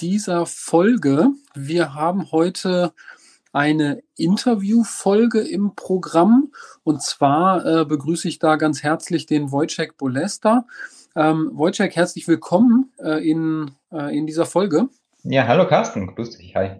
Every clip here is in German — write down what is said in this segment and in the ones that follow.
dieser Folge. Wir haben heute eine Interviewfolge im Programm und zwar äh, begrüße ich da ganz herzlich den Wojciech Bolesta. Ähm, Wojciech, herzlich willkommen äh, in, äh, in dieser Folge. Ja, hallo Carsten, grüß dich, hi.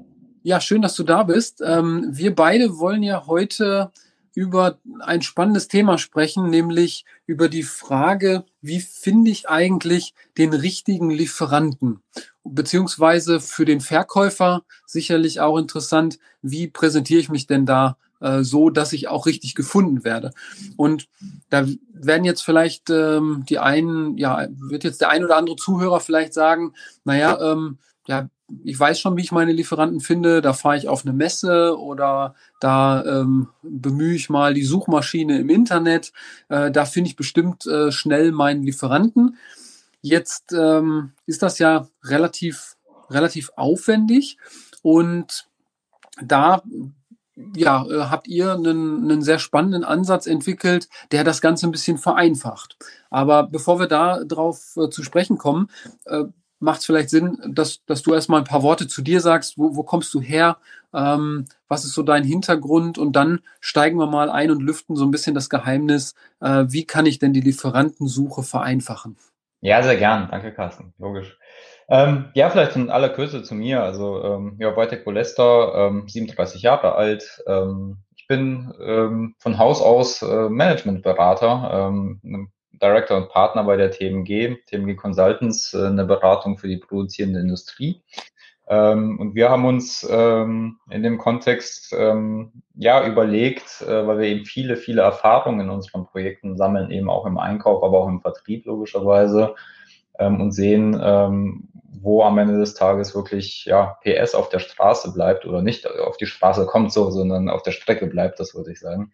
Ja, schön, dass du da bist. Ähm, wir beide wollen ja heute über ein spannendes Thema sprechen, nämlich über die Frage, wie finde ich eigentlich den richtigen Lieferanten? Beziehungsweise für den Verkäufer sicherlich auch interessant, wie präsentiere ich mich denn da äh, so, dass ich auch richtig gefunden werde. Und da werden jetzt vielleicht ähm, die einen, ja, wird jetzt der ein oder andere Zuhörer vielleicht sagen, naja, ähm, ja, ich weiß schon, wie ich meine Lieferanten finde. Da fahre ich auf eine Messe oder da ähm, bemühe ich mal die Suchmaschine im Internet. Äh, da finde ich bestimmt äh, schnell meinen Lieferanten. Jetzt ähm, ist das ja relativ, relativ aufwendig und da ja, äh, habt ihr einen, einen sehr spannenden Ansatz entwickelt, der das Ganze ein bisschen vereinfacht. Aber bevor wir da drauf äh, zu sprechen kommen, äh, macht es vielleicht Sinn, dass, dass du erstmal ein paar Worte zu dir sagst. Wo, wo kommst du her? Ähm, was ist so dein Hintergrund? Und dann steigen wir mal ein und lüften so ein bisschen das Geheimnis. Äh, wie kann ich denn die Lieferantensuche vereinfachen? Ja, sehr gern. Danke, Carsten. Logisch. Ähm, ja, vielleicht in aller Kürze zu mir. Also, ähm, ja, Wojtek Bolester, ähm, 37 Jahre alt. Ähm, ich bin ähm, von Haus aus äh, Managementberater, ähm, Director und Partner bei der TMG, TMG Consultants, äh, eine Beratung für die produzierende Industrie. Ähm, und wir haben uns ähm, in dem Kontext ähm, ja überlegt, äh, weil wir eben viele, viele Erfahrungen in unseren Projekten sammeln, eben auch im Einkauf, aber auch im Vertrieb logischerweise ähm, und sehen, ähm, wo am Ende des Tages wirklich ja, PS auf der Straße bleibt oder nicht auf die Straße kommt so, sondern auf der Strecke bleibt, das würde ich sagen.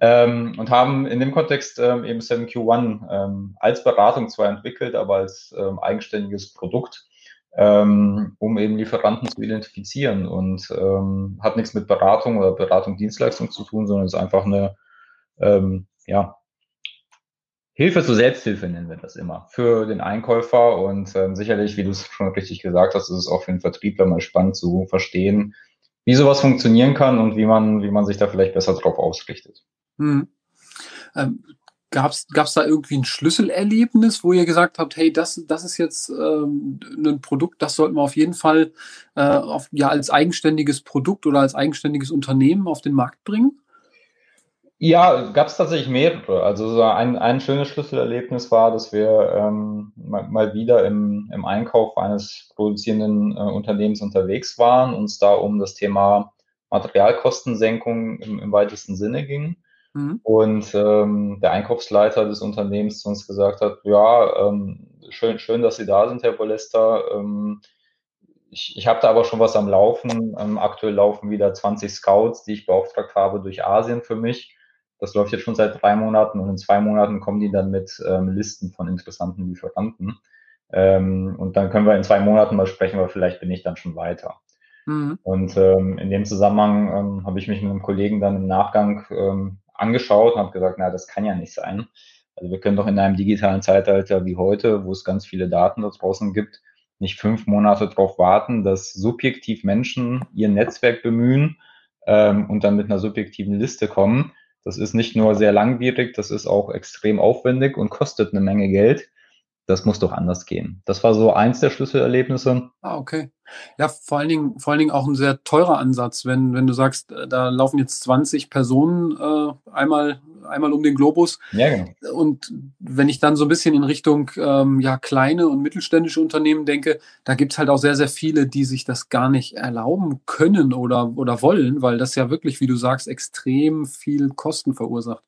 Ähm, und haben in dem Kontext ähm, eben 7Q1 ähm, als Beratung zwar entwickelt, aber als ähm, eigenständiges Produkt, ähm, um eben Lieferanten zu identifizieren und ähm, hat nichts mit Beratung oder Beratung Dienstleistung zu tun, sondern ist einfach eine ähm, ja, Hilfe zur Selbsthilfe nennen wir das immer für den Einkäufer und ähm, sicherlich, wie du es schon richtig gesagt hast, ist es auch für den Vertriebler mal spannend zu verstehen, wie sowas funktionieren kann und wie man, wie man sich da vielleicht besser drauf ausrichtet. Hm. Gab es da irgendwie ein Schlüsselerlebnis, wo ihr gesagt habt, hey, das, das ist jetzt ähm, ein Produkt, das sollten wir auf jeden Fall äh, auf, ja, als eigenständiges Produkt oder als eigenständiges Unternehmen auf den Markt bringen? Ja, gab es tatsächlich mehrere. Also so ein, ein schönes Schlüsselerlebnis war, dass wir ähm, mal, mal wieder im, im Einkauf eines produzierenden äh, Unternehmens unterwegs waren, uns da um das Thema Materialkostensenkung im, im weitesten Sinne ging. Mhm. Und ähm, der Einkaufsleiter des Unternehmens zu uns gesagt hat, ja, ähm, schön, schön, dass Sie da sind, Herr Bolester. Ähm, ich, ich habe da aber schon was am Laufen. Ähm, aktuell laufen wieder 20 Scouts, die ich beauftragt habe durch Asien für mich. Das läuft jetzt schon seit drei Monaten und in zwei Monaten kommen die dann mit ähm, Listen von interessanten Lieferanten. Ähm, und dann können wir in zwei Monaten mal sprechen, weil vielleicht bin ich dann schon weiter. Mhm. Und ähm, in dem Zusammenhang ähm, habe ich mich mit einem Kollegen dann im Nachgang ähm, angeschaut und habe gesagt, na, das kann ja nicht sein. Also wir können doch in einem digitalen Zeitalter wie heute, wo es ganz viele Daten da draußen gibt, nicht fünf Monate darauf warten, dass subjektiv Menschen ihr Netzwerk bemühen ähm, und dann mit einer subjektiven Liste kommen. Das ist nicht nur sehr langwierig, das ist auch extrem aufwendig und kostet eine Menge Geld das muss doch anders gehen. Das war so eins der Schlüsselerlebnisse. Ah, okay. Ja, vor allen Dingen, vor allen Dingen auch ein sehr teurer Ansatz, wenn, wenn du sagst, äh, da laufen jetzt 20 Personen äh, einmal, einmal um den Globus. Ja, genau. Und wenn ich dann so ein bisschen in Richtung ähm, ja, kleine und mittelständische Unternehmen denke, da gibt's halt auch sehr, sehr viele, die sich das gar nicht erlauben können oder, oder wollen, weil das ja wirklich, wie du sagst, extrem viel Kosten verursacht.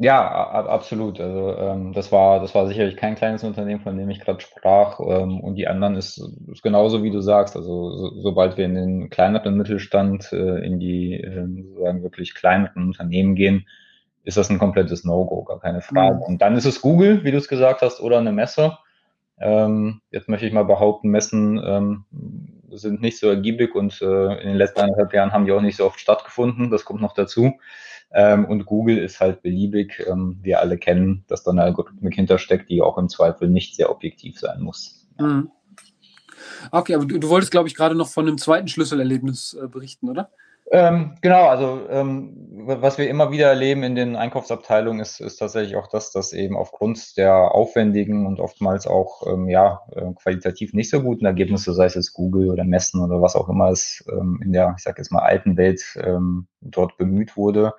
Ja, absolut. Also ähm, das war, das war sicherlich kein kleines Unternehmen, von dem ich gerade sprach. Ähm, und die anderen ist, ist genauso wie du sagst. Also so, sobald wir in den kleineren Mittelstand, äh, in die äh, sozusagen wirklich kleineren Unternehmen gehen, ist das ein komplettes No-Go, gar keine Frage. Mhm. Und dann ist es Google, wie du es gesagt hast, oder eine Messe. Ähm, jetzt möchte ich mal behaupten, Messen ähm, sind nicht so ergiebig und äh, in den letzten eineinhalb Jahren haben die auch nicht so oft stattgefunden. Das kommt noch dazu. Ähm, und Google ist halt beliebig. Ähm, wir alle kennen, dass da eine Algorithmik hintersteckt, die auch im Zweifel nicht sehr objektiv sein muss. Mhm. Okay, aber du, du wolltest, glaube ich, gerade noch von einem zweiten Schlüsselerlebnis äh, berichten, oder? Ähm, genau, also ähm, was wir immer wieder erleben in den Einkaufsabteilungen ist, ist tatsächlich auch das, dass eben aufgrund der aufwendigen und oftmals auch ähm, ja äh, qualitativ nicht so guten Ergebnisse, sei es jetzt Google oder Messen oder was auch immer es ähm, in der, ich sage jetzt mal alten Welt ähm, dort bemüht wurde,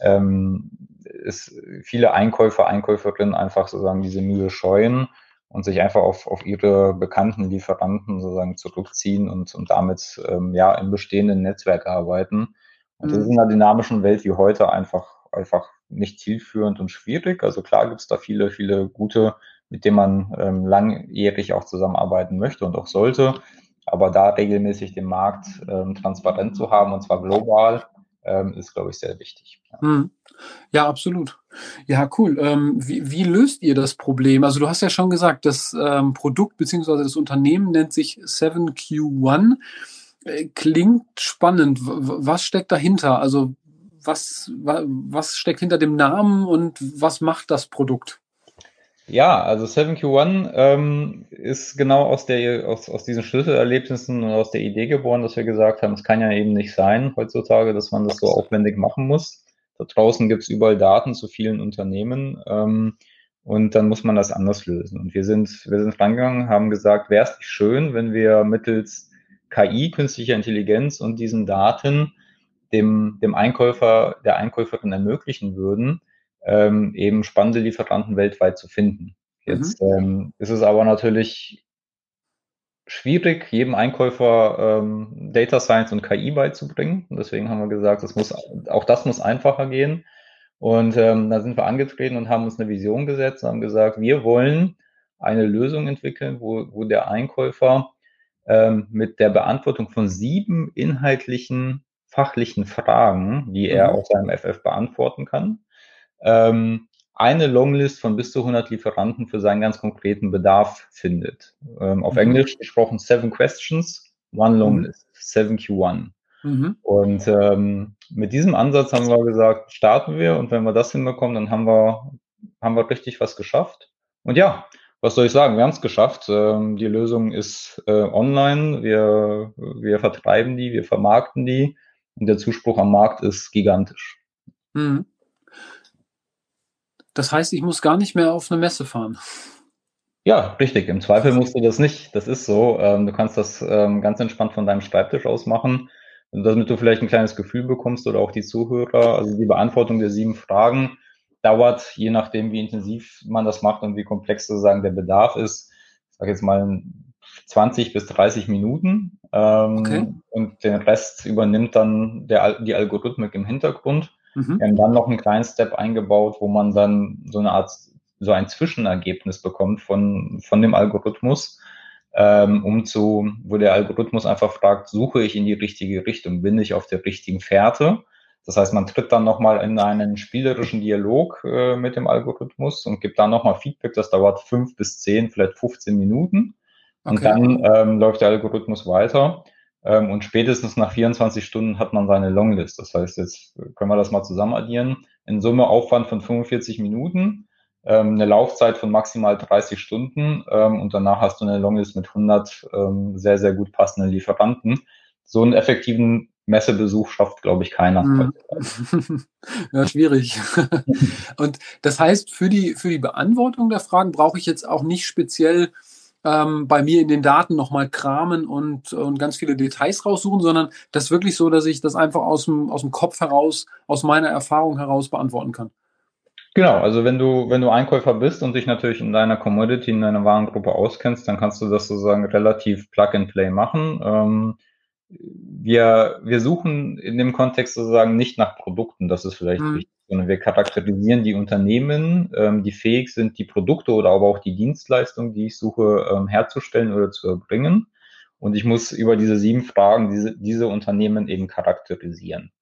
ähm, ist viele Einkäufer, Einkäuferinnen einfach sozusagen diese Mühe scheuen und sich einfach auf, auf ihre bekannten Lieferanten sozusagen zurückziehen und, und damit ähm, ja im bestehenden Netzwerk arbeiten. Und mhm. das ist in einer dynamischen Welt wie heute einfach, einfach nicht zielführend und schwierig. Also klar gibt es da viele, viele gute, mit denen man ähm, langjährig auch zusammenarbeiten möchte und auch sollte. Aber da regelmäßig den Markt ähm, transparent zu haben, und zwar global, ähm, ist, glaube ich, sehr wichtig. Ja. Mhm. Ja, absolut. Ja, cool. Ähm, wie, wie, löst ihr das Problem? Also du hast ja schon gesagt, das ähm, Produkt bzw. das Unternehmen nennt sich 7Q1. Äh, klingt spannend. Was steckt dahinter? Also was, was steckt hinter dem Namen und was macht das Produkt? Ja, also 7Q1 ähm, ist genau aus, der, aus, aus diesen Schlüsselerlebnissen und aus der Idee geboren, dass wir gesagt haben, es kann ja eben nicht sein heutzutage, dass man das so aufwendig machen muss. Da draußen gibt es überall Daten zu vielen Unternehmen ähm, und dann muss man das anders lösen. Und wir sind, wir sind rangegangen, haben gesagt, wäre es nicht schön, wenn wir mittels KI, künstlicher Intelligenz und diesen Daten dem, dem Einkäufer, der Einkäuferin ermöglichen würden, ähm, eben spannende Lieferanten weltweit zu finden. Jetzt mhm. ähm, ist es aber natürlich schwierig, jedem Einkäufer ähm, Data Science und KI beizubringen. Und deswegen haben wir gesagt, das muss, auch das muss einfacher gehen. Und ähm, da sind wir angetreten und haben uns eine Vision gesetzt und haben gesagt, wir wollen eine Lösung entwickeln, wo, wo der Einkäufer ähm, mit der Beantwortung von sieben inhaltlichen, fachlichen Fragen, die er mhm. aus seinem FF beantworten kann, ähm, eine Longlist von bis zu 100 Lieferanten für seinen ganz konkreten Bedarf findet. Ähm, auf mhm. Englisch gesprochen Seven Questions, One mhm. Longlist, mhm. 7Q1. Mhm. Und ähm, mit diesem Ansatz haben wir gesagt, starten wir und wenn wir das hinbekommen, dann haben wir, haben wir richtig was geschafft. Und ja, was soll ich sagen? Wir haben es geschafft. Ähm, die Lösung ist äh, online. Wir, wir vertreiben die, wir vermarkten die und der Zuspruch am Markt ist gigantisch. Mhm. Das heißt, ich muss gar nicht mehr auf eine Messe fahren. Ja, richtig. Im Zweifel musst du das nicht. Das ist so. Ähm, du kannst das ähm, ganz entspannt von deinem Schreibtisch aus machen, damit du vielleicht ein kleines Gefühl bekommst oder auch die Zuhörer. Also die Beantwortung der sieben Fragen dauert, je nachdem, wie intensiv man das macht und wie komplex sozusagen der Bedarf ist, ich sage jetzt mal 20 bis 30 Minuten. Ähm, okay. Und den Rest übernimmt dann der, die Algorithmik im Hintergrund. Mhm. Wir haben dann noch einen kleinen Step eingebaut, wo man dann so eine Art, so ein Zwischenergebnis bekommt von, von dem Algorithmus, ähm, um zu, wo der Algorithmus einfach fragt, suche ich in die richtige Richtung, bin ich auf der richtigen Fährte? Das heißt, man tritt dann nochmal in einen spielerischen Dialog äh, mit dem Algorithmus und gibt dann nochmal Feedback. Das dauert fünf bis zehn, vielleicht 15 Minuten. Und okay. dann ähm, läuft der Algorithmus weiter. Ähm, und spätestens nach 24 Stunden hat man seine Longlist. Das heißt, jetzt können wir das mal zusammen addieren. In Summe Aufwand von 45 Minuten, ähm, eine Laufzeit von maximal 30 Stunden ähm, und danach hast du eine Longlist mit 100 ähm, sehr, sehr gut passenden Lieferanten. So einen effektiven Messebesuch schafft, glaube ich, keiner. Mhm. ja, schwierig. und das heißt, für die, für die Beantwortung der Fragen brauche ich jetzt auch nicht speziell ähm, bei mir in den Daten nochmal kramen und, und ganz viele Details raussuchen, sondern das ist wirklich so, dass ich das einfach aus dem, aus dem Kopf heraus, aus meiner Erfahrung heraus beantworten kann. Genau, also wenn du, wenn du Einkäufer bist und dich natürlich in deiner Commodity, in deiner Warengruppe auskennst, dann kannst du das sozusagen relativ Plug and Play machen. Ähm, wir, wir suchen in dem Kontext sozusagen nicht nach Produkten, das ist vielleicht mhm. wichtig, sondern wir charakterisieren die Unternehmen, ähm, die fähig sind, die Produkte oder aber auch die Dienstleistungen, die ich suche, ähm, herzustellen oder zu erbringen. Und ich muss über diese sieben Fragen diese, diese Unternehmen eben charakterisieren.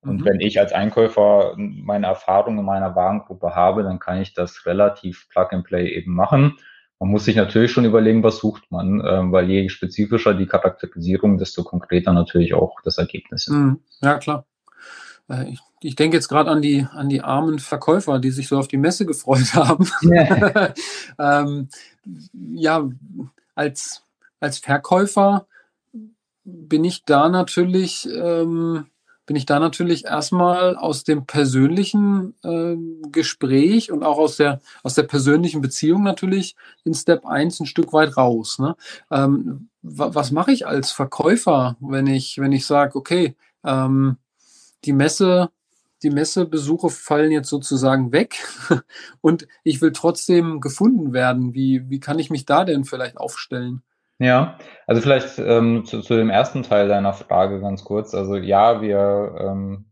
Und mhm. wenn ich als Einkäufer meine Erfahrungen in meiner Warengruppe habe, dann kann ich das relativ Plug and Play eben machen. Man muss sich natürlich schon überlegen, was sucht man, äh, weil je spezifischer die Charakterisierung, desto konkreter natürlich auch das Ergebnis. Mhm. Ja, klar. Äh, ich, ich denke jetzt gerade an die, an die armen Verkäufer, die sich so auf die Messe gefreut haben. Yeah. ähm, ja, als, als Verkäufer bin ich da natürlich ähm, bin ich da natürlich erstmal aus dem persönlichen äh, Gespräch und auch aus der, aus der persönlichen Beziehung natürlich in Step 1 ein Stück weit raus. Ne? Ähm, was mache ich als Verkäufer, wenn ich, wenn ich sage, okay, ähm, die Messe, die Messebesuche fallen jetzt sozusagen weg und ich will trotzdem gefunden werden. Wie, wie kann ich mich da denn vielleicht aufstellen? Ja, also vielleicht ähm, zu, zu dem ersten Teil deiner Frage ganz kurz. Also ja, wir, ähm,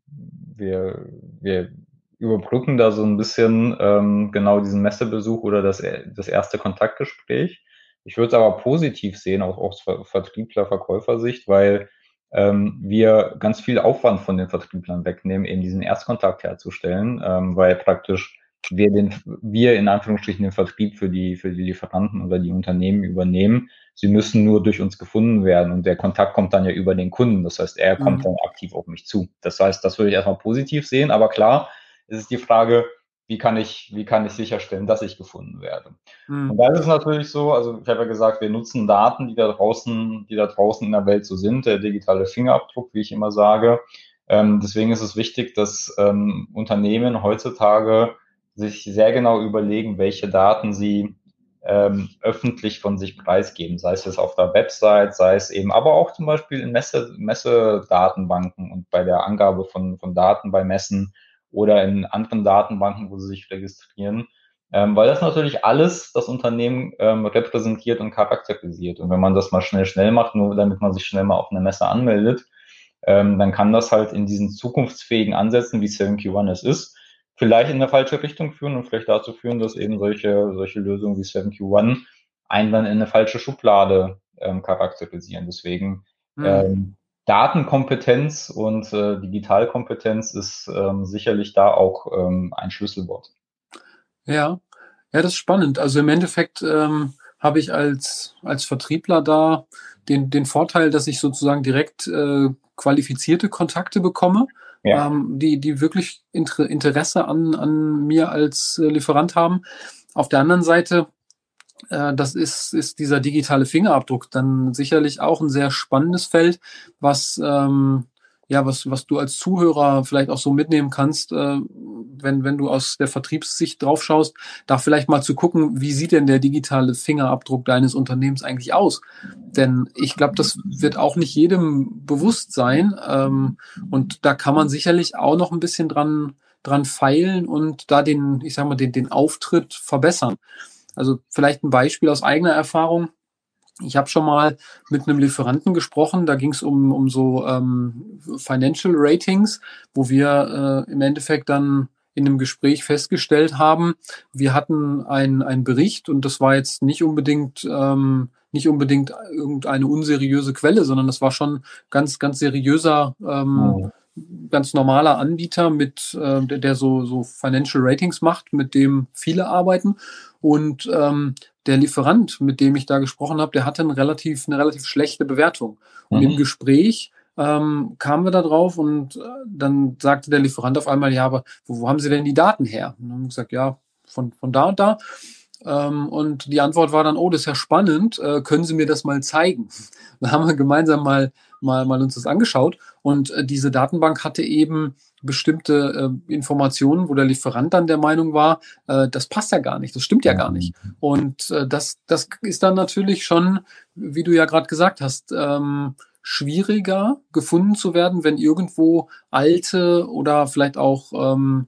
wir, wir überbrücken da so ein bisschen ähm, genau diesen Messebesuch oder das, das erste Kontaktgespräch. Ich würde es aber positiv sehen, auch aus Vertriebler, Verkäufersicht, weil ähm, wir ganz viel Aufwand von den Vertrieblern wegnehmen, eben diesen Erstkontakt herzustellen, ähm, weil praktisch wir den, wir in Anführungsstrichen den Vertrieb für die, für die Lieferanten oder die Unternehmen übernehmen. Sie müssen nur durch uns gefunden werden und der Kontakt kommt dann ja über den Kunden. Das heißt, er kommt mhm. dann aktiv auf mich zu. Das heißt, das würde ich erstmal positiv sehen, aber klar, es ist die Frage, wie kann ich, wie kann ich sicherstellen, dass ich gefunden werde? Mhm. Und da ist es natürlich so, also ich habe ja gesagt, wir nutzen Daten, die da draußen, die da draußen in der Welt so sind, der digitale Fingerabdruck, wie ich immer sage. Ähm, deswegen ist es wichtig, dass ähm, Unternehmen heutzutage sich sehr genau überlegen, welche Daten sie ähm, öffentlich von sich preisgeben, sei es jetzt auf der Website, sei es eben, aber auch zum Beispiel in Messe, Messedatenbanken und bei der Angabe von, von Daten bei Messen oder in anderen Datenbanken, wo sie sich registrieren, ähm, weil das natürlich alles das Unternehmen ähm, repräsentiert und charakterisiert. Und wenn man das mal schnell, schnell macht, nur damit man sich schnell mal auf eine Messe anmeldet, ähm, dann kann das halt in diesen zukunftsfähigen Ansätzen, wie 7Q1 es ist, vielleicht in eine falsche Richtung führen und vielleicht dazu führen, dass eben solche, solche Lösungen wie 7Q1 einen dann in eine falsche Schublade ähm, charakterisieren. Deswegen mhm. ähm, Datenkompetenz und äh, Digitalkompetenz ist ähm, sicherlich da auch ähm, ein Schlüsselwort. Ja, ja, das ist spannend. Also im Endeffekt ähm, habe ich als, als Vertriebler da den, den Vorteil, dass ich sozusagen direkt äh, qualifizierte Kontakte bekomme ja. ähm, die, die wirklich Inter Interesse an, an mir als äh, Lieferant haben. Auf der anderen Seite, äh, das ist, ist dieser digitale Fingerabdruck dann sicherlich auch ein sehr spannendes Feld, was ähm, ja, was, was du als Zuhörer vielleicht auch so mitnehmen kannst, äh, wenn, wenn du aus der Vertriebssicht drauf schaust, da vielleicht mal zu gucken, wie sieht denn der digitale Fingerabdruck deines Unternehmens eigentlich aus? Denn ich glaube, das wird auch nicht jedem bewusst sein. Ähm, und da kann man sicherlich auch noch ein bisschen dran, dran feilen und da den, ich sag mal, den, den Auftritt verbessern. Also vielleicht ein Beispiel aus eigener Erfahrung. Ich habe schon mal mit einem Lieferanten gesprochen, da ging es um, um so ähm, Financial Ratings, wo wir äh, im Endeffekt dann in einem Gespräch festgestellt haben, wir hatten einen Bericht und das war jetzt nicht unbedingt ähm, nicht unbedingt irgendeine unseriöse Quelle, sondern das war schon ganz ganz seriöser ähm, oh. Ganz normaler Anbieter mit äh, der, der so so Financial Ratings macht, mit dem viele arbeiten und ähm, der Lieferant, mit dem ich da gesprochen habe, der hatte eine relativ, eine relativ schlechte Bewertung. Und mhm. im Gespräch ähm, kamen wir da drauf und äh, dann sagte der Lieferant auf einmal, ja, aber wo, wo haben Sie denn die Daten her? Und dann haben wir gesagt, ja, von, von da und da. Ähm, und die Antwort war dann, oh, das ist ja spannend, äh, können Sie mir das mal zeigen? Dann haben wir gemeinsam mal, mal, mal uns das angeschaut und äh, diese Datenbank hatte eben bestimmte äh, Informationen, wo der Lieferant dann der Meinung war, äh, das passt ja gar nicht, das stimmt ja gar nicht. Und äh, das, das ist dann natürlich schon, wie du ja gerade gesagt hast, ähm, schwieriger gefunden zu werden, wenn irgendwo alte oder vielleicht auch ähm,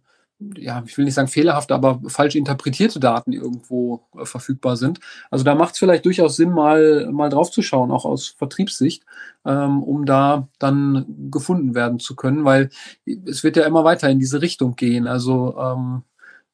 ja, ich will nicht sagen fehlerhafte, aber falsch interpretierte Daten irgendwo äh, verfügbar sind. Also da macht es vielleicht durchaus Sinn, mal, mal drauf zu schauen, auch aus Vertriebssicht, ähm, um da dann gefunden werden zu können, weil es wird ja immer weiter in diese Richtung gehen. Also ähm,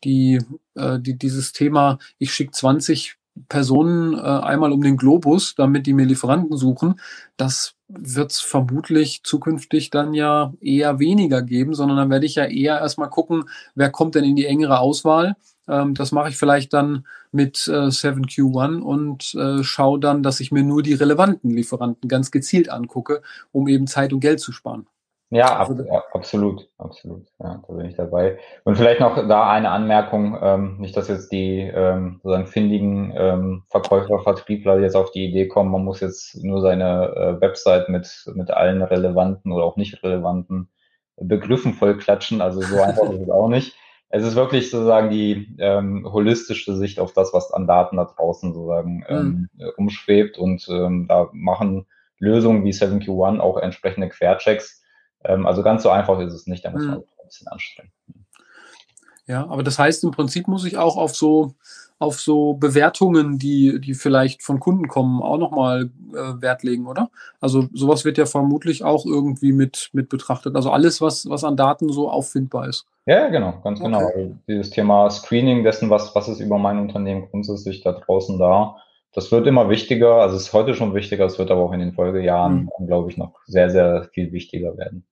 die, äh, die, dieses Thema, ich schicke 20 Personen äh, einmal um den Globus, damit die mir Lieferanten suchen, das wird es vermutlich zukünftig dann ja eher weniger geben, sondern dann werde ich ja eher erstmal gucken, wer kommt denn in die engere Auswahl. Ähm, das mache ich vielleicht dann mit äh, 7Q1 und äh, schaue dann, dass ich mir nur die relevanten Lieferanten ganz gezielt angucke, um eben Zeit und Geld zu sparen. Ja, ab, absolut, absolut. Ja, da bin ich dabei. Und vielleicht noch da eine Anmerkung, ähm, nicht, dass jetzt die ähm, sozusagen findigen ähm, Verkäufer, Vertriebler jetzt auf die Idee kommen, man muss jetzt nur seine äh, Website mit, mit allen relevanten oder auch nicht relevanten Begriffen vollklatschen. Also so einfach ist es auch nicht. Es ist wirklich sozusagen die ähm, holistische Sicht auf das, was an Daten da draußen sozusagen ähm, mhm. umschwebt. Und ähm, da machen Lösungen wie 7Q1 auch entsprechende Querchecks ähm, also ganz so einfach ist es nicht, da muss man mhm. ein bisschen anstrengen. Ja, aber das heißt, im Prinzip muss ich auch auf so, auf so Bewertungen, die, die vielleicht von Kunden kommen, auch nochmal äh, Wert legen, oder? Also sowas wird ja vermutlich auch irgendwie mit, mit betrachtet. Also alles, was, was an Daten so auffindbar ist. Ja, genau, ganz genau. okay. genau. Dieses Thema Screening dessen, was, was ist über mein Unternehmen grundsätzlich da draußen da, das wird immer wichtiger. Also es ist heute schon wichtiger, es wird aber auch in den Folgejahren, mhm. glaube ich, noch sehr, sehr viel wichtiger werden.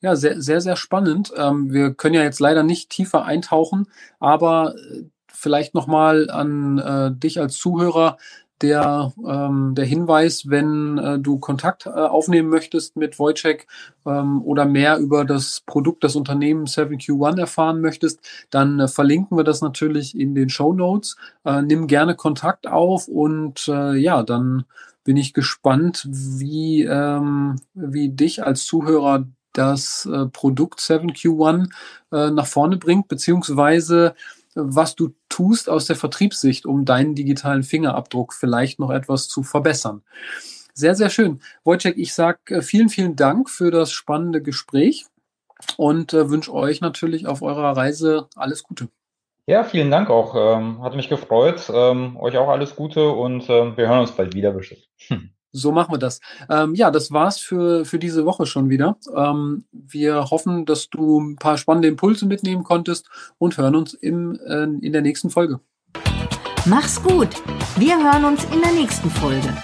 Ja, sehr, sehr, sehr spannend. Ähm, wir können ja jetzt leider nicht tiefer eintauchen, aber äh, vielleicht nochmal an äh, dich als Zuhörer der, ähm, der Hinweis, wenn äh, du Kontakt äh, aufnehmen möchtest mit Wojciech ähm, oder mehr über das Produkt, das Unternehmen 7Q1 erfahren möchtest, dann äh, verlinken wir das natürlich in den Show Notes. Äh, nimm gerne Kontakt auf und äh, ja, dann bin ich gespannt, wie, ähm, wie dich als Zuhörer das äh, Produkt 7Q1 äh, nach vorne bringt, beziehungsweise was du tust aus der Vertriebssicht, um deinen digitalen Fingerabdruck vielleicht noch etwas zu verbessern. Sehr, sehr schön. Wojciech, ich sage äh, vielen, vielen Dank für das spannende Gespräch und äh, wünsche euch natürlich auf eurer Reise alles Gute. Ja, vielen Dank auch. Ähm, hat mich gefreut. Ähm, euch auch alles Gute und ähm, wir hören uns bald wieder bestimmt. Hm. So machen wir das. Ähm, ja, das war's für, für diese Woche schon wieder. Ähm, wir hoffen, dass du ein paar spannende Impulse mitnehmen konntest und hören uns im, äh, in der nächsten Folge. Mach's gut. Wir hören uns in der nächsten Folge.